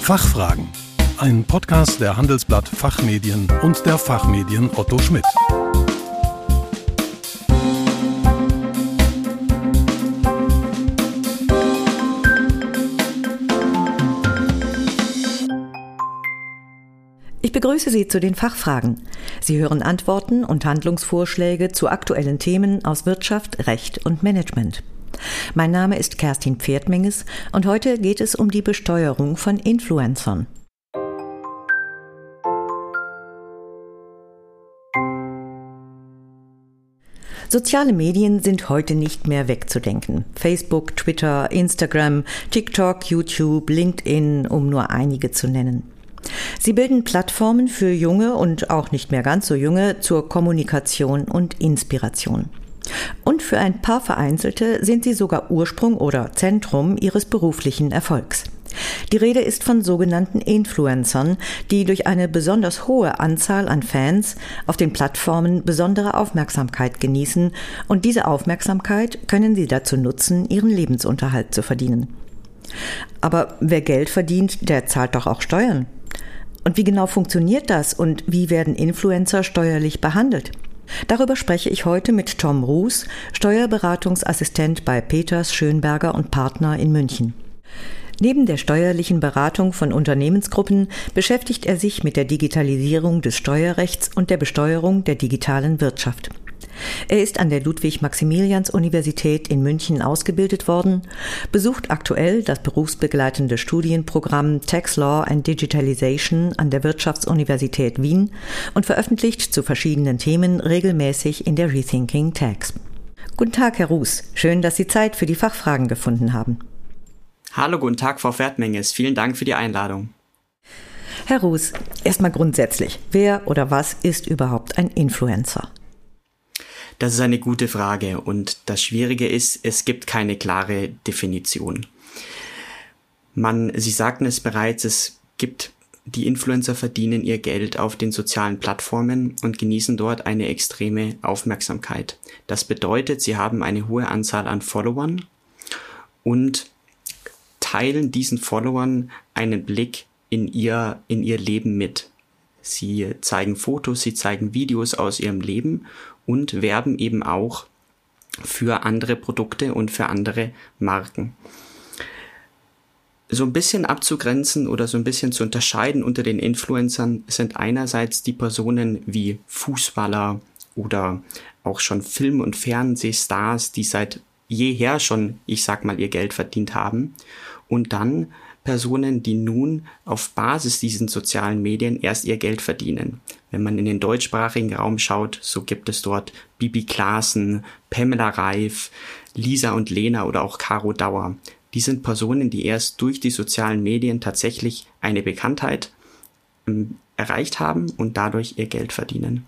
Fachfragen. Ein Podcast der Handelsblatt Fachmedien und der Fachmedien Otto Schmidt. Ich begrüße Sie zu den Fachfragen. Sie hören Antworten und Handlungsvorschläge zu aktuellen Themen aus Wirtschaft, Recht und Management. Mein Name ist Kerstin Pferdmenges und heute geht es um die Besteuerung von Influencern. Soziale Medien sind heute nicht mehr wegzudenken. Facebook, Twitter, Instagram, TikTok, YouTube, LinkedIn, um nur einige zu nennen. Sie bilden Plattformen für junge und auch nicht mehr ganz so junge zur Kommunikation und Inspiration. Und für ein paar Vereinzelte sind sie sogar Ursprung oder Zentrum ihres beruflichen Erfolgs. Die Rede ist von sogenannten Influencern, die durch eine besonders hohe Anzahl an Fans auf den Plattformen besondere Aufmerksamkeit genießen und diese Aufmerksamkeit können sie dazu nutzen, ihren Lebensunterhalt zu verdienen. Aber wer Geld verdient, der zahlt doch auch Steuern. Und wie genau funktioniert das und wie werden Influencer steuerlich behandelt? Darüber spreche ich heute mit Tom Ruß, Steuerberatungsassistent bei Peters Schönberger und Partner in München. Neben der steuerlichen Beratung von Unternehmensgruppen beschäftigt er sich mit der Digitalisierung des Steuerrechts und der Besteuerung der digitalen Wirtschaft. Er ist an der Ludwig-Maximilians-Universität in München ausgebildet worden, besucht aktuell das berufsbegleitende Studienprogramm Tax Law and Digitalization an der Wirtschaftsuniversität Wien und veröffentlicht zu verschiedenen Themen regelmäßig in der Rethinking Tax. Guten Tag, Herr Ruß. Schön, dass Sie Zeit für die Fachfragen gefunden haben. Hallo, guten Tag, Frau Wertmenges. Vielen Dank für die Einladung. Herr Ruß, erstmal grundsätzlich, wer oder was ist überhaupt ein Influencer? Das ist eine gute Frage und das Schwierige ist, es gibt keine klare Definition. Man, Sie sagten es bereits, es gibt die Influencer verdienen ihr Geld auf den sozialen Plattformen und genießen dort eine extreme Aufmerksamkeit. Das bedeutet, sie haben eine hohe Anzahl an Followern und teilen diesen Followern einen Blick in ihr, in ihr Leben mit. Sie zeigen Fotos, sie zeigen Videos aus ihrem Leben und werben eben auch für andere Produkte und für andere Marken. So ein bisschen abzugrenzen oder so ein bisschen zu unterscheiden unter den Influencern sind einerseits die Personen wie Fußballer oder auch schon Film- und Fernsehstars, die seit jeher schon, ich sag mal, ihr Geld verdient haben. Und dann Personen, die nun auf Basis diesen sozialen Medien erst ihr Geld verdienen. Wenn man in den deutschsprachigen Raum schaut, so gibt es dort Bibi Klaassen, Pamela Reif, Lisa und Lena oder auch Caro Dauer. Die sind Personen, die erst durch die sozialen Medien tatsächlich eine Bekanntheit ähm, erreicht haben und dadurch ihr Geld verdienen.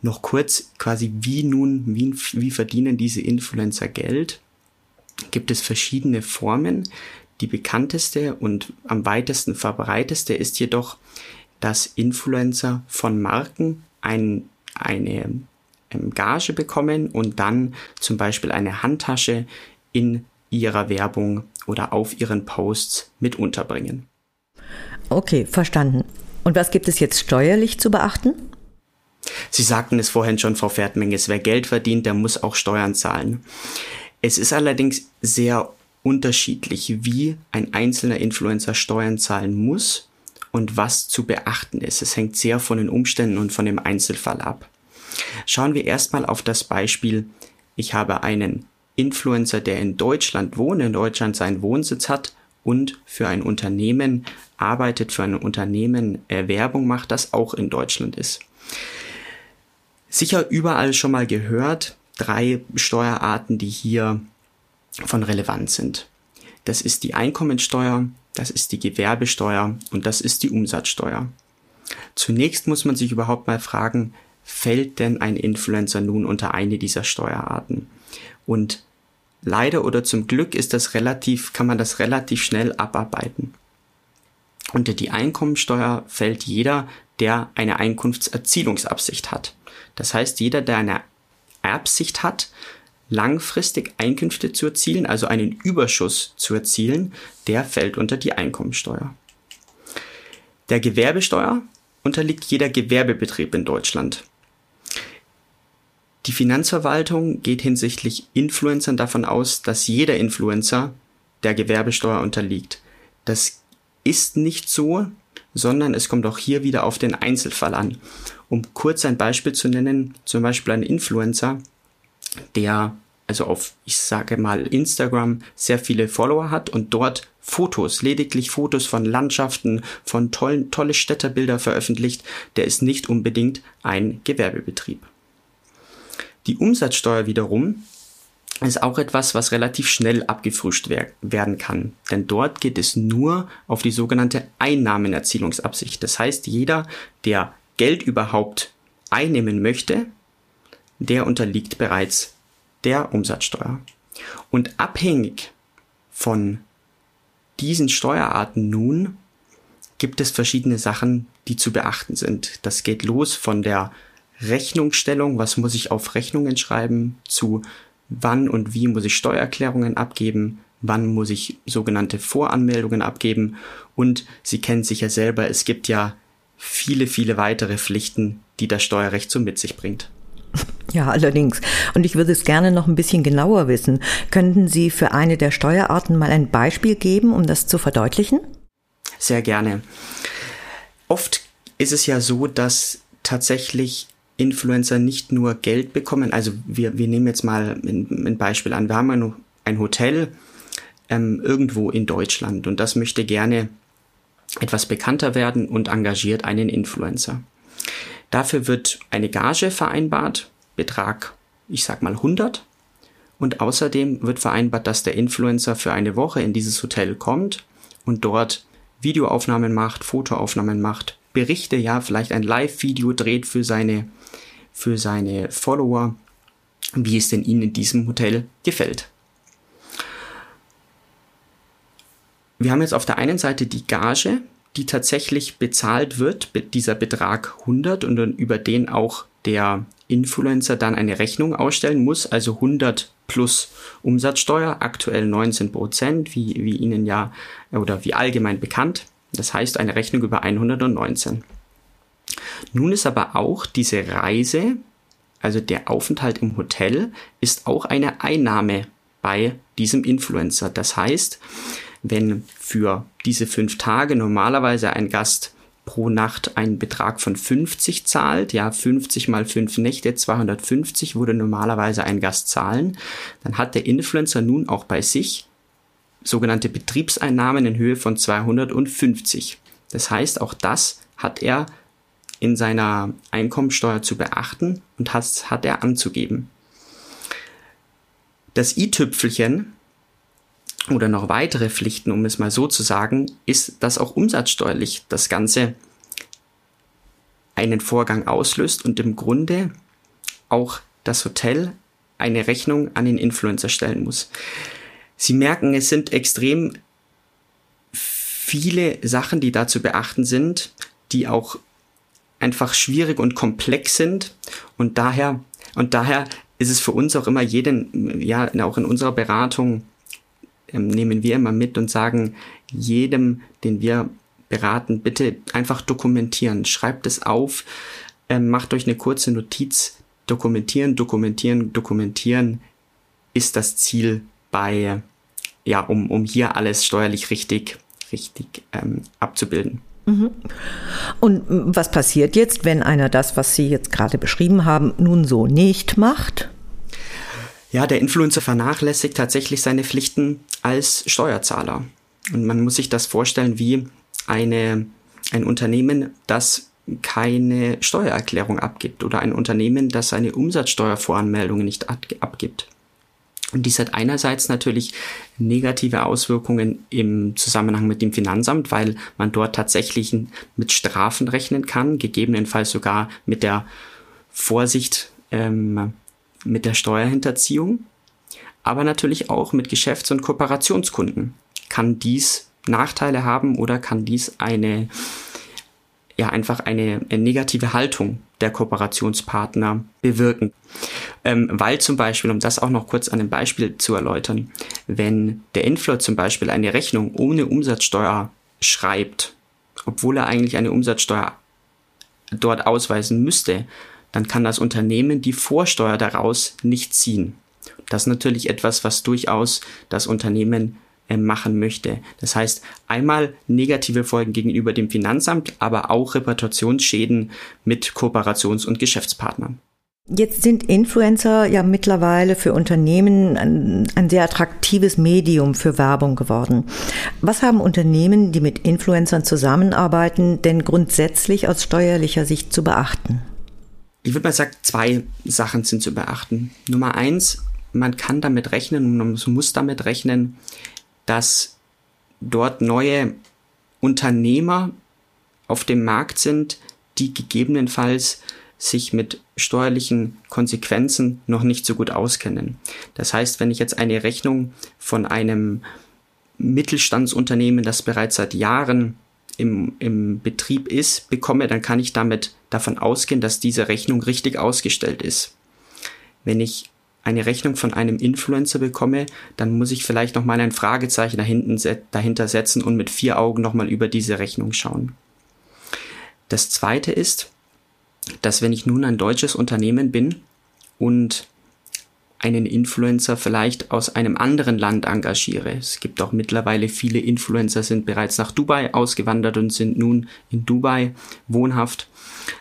Noch kurz quasi, wie nun, wie, wie verdienen diese Influencer Geld? Gibt es verschiedene Formen. Die bekannteste und am weitesten verbreiteste ist jedoch, dass Influencer von Marken ein, eine ähm, Gage bekommen und dann zum Beispiel eine Handtasche in ihrer Werbung oder auf ihren Posts mit unterbringen. Okay, verstanden. Und was gibt es jetzt steuerlich zu beachten? Sie sagten es vorhin schon, Frau Pferdmenges, wer Geld verdient, der muss auch Steuern zahlen. Es ist allerdings sehr unterschiedlich, wie ein einzelner Influencer Steuern zahlen muss und was zu beachten ist. Es hängt sehr von den Umständen und von dem Einzelfall ab. Schauen wir erstmal auf das Beispiel, ich habe einen Influencer, der in Deutschland wohnt, in Deutschland seinen Wohnsitz hat und für ein Unternehmen arbeitet, für ein Unternehmen äh, Werbung macht, das auch in Deutschland ist. Sicher überall schon mal gehört, drei Steuerarten, die hier von Relevanz sind. Das ist die Einkommensteuer, das ist die Gewerbesteuer und das ist die Umsatzsteuer. Zunächst muss man sich überhaupt mal fragen, fällt denn ein Influencer nun unter eine dieser Steuerarten? Und leider oder zum Glück ist das relativ, kann man das relativ schnell abarbeiten. Unter die Einkommensteuer fällt jeder, der eine Einkunftserzielungsabsicht hat. Das heißt, jeder, der eine Absicht hat, langfristig Einkünfte zu erzielen, also einen Überschuss zu erzielen, der fällt unter die Einkommensteuer. Der Gewerbesteuer unterliegt jeder Gewerbebetrieb in Deutschland. Die Finanzverwaltung geht hinsichtlich Influencern davon aus, dass jeder Influencer der Gewerbesteuer unterliegt. Das ist nicht so, sondern es kommt auch hier wieder auf den Einzelfall an. Um kurz ein Beispiel zu nennen, zum Beispiel ein Influencer, der also auf, ich sage mal, Instagram sehr viele Follower hat und dort Fotos, lediglich Fotos von Landschaften, von tollen, tolle Städterbilder veröffentlicht, der ist nicht unbedingt ein Gewerbebetrieb. Die Umsatzsteuer wiederum ist auch etwas, was relativ schnell abgefrischt werden kann. Denn dort geht es nur auf die sogenannte Einnahmenerzielungsabsicht. Das heißt, jeder, der Geld überhaupt einnehmen möchte, der unterliegt bereits der Umsatzsteuer. Und abhängig von diesen Steuerarten nun gibt es verschiedene Sachen, die zu beachten sind. Das geht los von der Rechnungsstellung, was muss ich auf Rechnungen schreiben, zu wann und wie muss ich Steuererklärungen abgeben, wann muss ich sogenannte Voranmeldungen abgeben und Sie kennen sicher selber, es gibt ja viele, viele weitere Pflichten, die das Steuerrecht so mit sich bringt. Ja, allerdings. Und ich würde es gerne noch ein bisschen genauer wissen. Könnten Sie für eine der Steuerarten mal ein Beispiel geben, um das zu verdeutlichen? Sehr gerne. Oft ist es ja so, dass tatsächlich Influencer nicht nur Geld bekommen. Also wir, wir nehmen jetzt mal ein, Beispiel an. Wir haben ein, ein Hotel ähm, irgendwo in Deutschland und das möchte gerne etwas bekannter werden und engagiert einen Influencer. Dafür wird eine Gage vereinbart, Betrag, ich sag mal 100. Und außerdem wird vereinbart, dass der Influencer für eine Woche in dieses Hotel kommt und dort Videoaufnahmen macht, Fotoaufnahmen macht, Berichte, ja, vielleicht ein Live-Video dreht für seine, für seine Follower, wie es denn ihnen in diesem Hotel gefällt. Wir haben jetzt auf der einen Seite die Gage, die tatsächlich bezahlt wird, dieser Betrag 100 und dann über den auch der Influencer dann eine Rechnung ausstellen muss, also 100 plus Umsatzsteuer, aktuell 19 Prozent, wie, wie Ihnen ja oder wie allgemein bekannt. Das heißt eine Rechnung über 119. Nun ist aber auch diese Reise, also der Aufenthalt im Hotel, ist auch eine Einnahme bei diesem Influencer. Das heißt, wenn für diese fünf Tage normalerweise ein Gast pro Nacht einen Betrag von 50 zahlt, ja 50 mal fünf Nächte, 250 würde normalerweise ein Gast zahlen, dann hat der Influencer nun auch bei sich sogenannte Betriebseinnahmen in Höhe von 250. Das heißt, auch das hat er in seiner Einkommensteuer zu beachten und hat, hat er anzugeben. Das i-Tüpfelchen oder noch weitere Pflichten, um es mal so zu sagen, ist, dass auch umsatzsteuerlich das Ganze einen Vorgang auslöst und im Grunde auch das Hotel eine Rechnung an den Influencer stellen muss. Sie merken, es sind extrem viele Sachen, die da zu beachten sind, die auch einfach schwierig und komplex sind und daher und daher ist es für uns auch immer jeden, ja, auch in unserer Beratung ähm, nehmen wir immer mit und sagen jedem, den wir beraten, bitte einfach dokumentieren. Schreibt es auf, ähm, macht euch eine kurze Notiz. Dokumentieren, dokumentieren, dokumentieren ist das Ziel bei, ja, um, um hier alles steuerlich richtig, richtig ähm, abzubilden. Mhm. Und was passiert jetzt, wenn einer das, was Sie jetzt gerade beschrieben haben, nun so nicht macht? Ja, der Influencer vernachlässigt tatsächlich seine Pflichten als Steuerzahler. Und man muss sich das vorstellen wie eine, ein Unternehmen, das keine Steuererklärung abgibt oder ein Unternehmen, das seine Umsatzsteuervoranmeldungen nicht abgibt. Und dies hat einerseits natürlich negative Auswirkungen im Zusammenhang mit dem Finanzamt, weil man dort tatsächlich mit Strafen rechnen kann, gegebenenfalls sogar mit der Vorsicht ähm, mit der Steuerhinterziehung, aber natürlich auch mit Geschäfts- und Kooperationskunden. Kann dies Nachteile haben oder kann dies eine, ja, einfach eine, negative Haltung der Kooperationspartner bewirken. Ähm, weil zum Beispiel, um das auch noch kurz an einem Beispiel zu erläutern, wenn der Influencer zum Beispiel eine Rechnung ohne Umsatzsteuer schreibt obwohl er eigentlich eine Umsatzsteuer dort ausweisen müsste, dann kann das Unternehmen die Vorsteuer daraus nicht ziehen. Das ist natürlich etwas, was durchaus das Unternehmen äh, machen möchte. Das heißt, einmal negative Folgen gegenüber dem Finanzamt, aber auch Reputationsschäden mit Kooperations- und Geschäftspartnern. Jetzt sind Influencer ja mittlerweile für Unternehmen ein, ein, sehr attraktives Medium für Werbung geworden. Was haben Unternehmen, die mit Influencern zusammenarbeiten, denn grundsätzlich aus steuerlicher Sicht zu beachten? Ich würde mal sagen, zwei Sachen sind zu beachten. Nummer eins, man kann damit rechnen und man muss damit rechnen, dass dort neue Unternehmer auf dem Markt sind, die gegebenenfalls sich mit steuerlichen Konsequenzen noch nicht so gut auskennen. Das heißt, wenn ich jetzt eine Rechnung von einem Mittelstandsunternehmen, das bereits seit Jahren im, im Betrieb ist, bekomme, dann kann ich damit davon ausgehen, dass diese Rechnung richtig ausgestellt ist. Wenn ich eine Rechnung von einem Influencer bekomme, dann muss ich vielleicht nochmal ein Fragezeichen dahinter setzen und mit vier Augen nochmal über diese Rechnung schauen. Das zweite ist, dass wenn ich nun ein deutsches Unternehmen bin und einen Influencer vielleicht aus einem anderen Land engagiere. Es gibt auch mittlerweile viele Influencer sind bereits nach Dubai ausgewandert und sind nun in Dubai wohnhaft,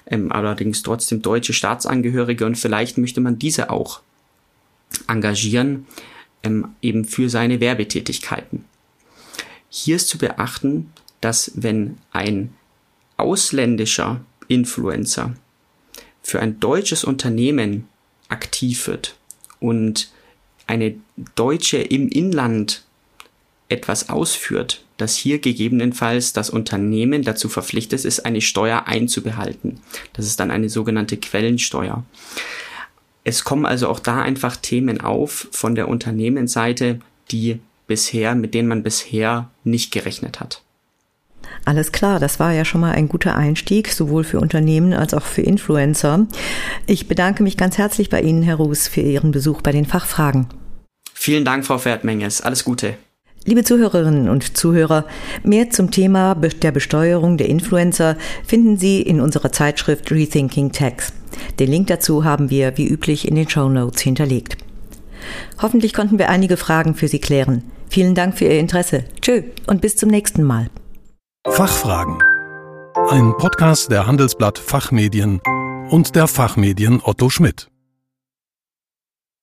ähm, allerdings trotzdem deutsche Staatsangehörige und vielleicht möchte man diese auch engagieren, ähm, eben für seine Werbetätigkeiten. Hier ist zu beachten, dass wenn ein ausländischer Influencer für ein deutsches Unternehmen aktiv wird und eine Deutsche im Inland etwas ausführt, dass hier gegebenenfalls das Unternehmen dazu verpflichtet ist, eine Steuer einzubehalten. Das ist dann eine sogenannte Quellensteuer. Es kommen also auch da einfach Themen auf von der Unternehmensseite, die bisher, mit denen man bisher nicht gerechnet hat. Alles klar, das war ja schon mal ein guter Einstieg, sowohl für Unternehmen als auch für Influencer. Ich bedanke mich ganz herzlich bei Ihnen, Herr Ruß, für Ihren Besuch bei den Fachfragen. Vielen Dank, Frau Pferdmenges. Alles Gute. Liebe Zuhörerinnen und Zuhörer, mehr zum Thema der Besteuerung der Influencer finden Sie in unserer Zeitschrift Rethinking Tax. Den Link dazu haben wir wie üblich in den Show Notes hinterlegt. Hoffentlich konnten wir einige Fragen für Sie klären. Vielen Dank für Ihr Interesse. Tschö und bis zum nächsten Mal. Fachfragen. Ein Podcast der Handelsblatt Fachmedien und der Fachmedien Otto Schmidt.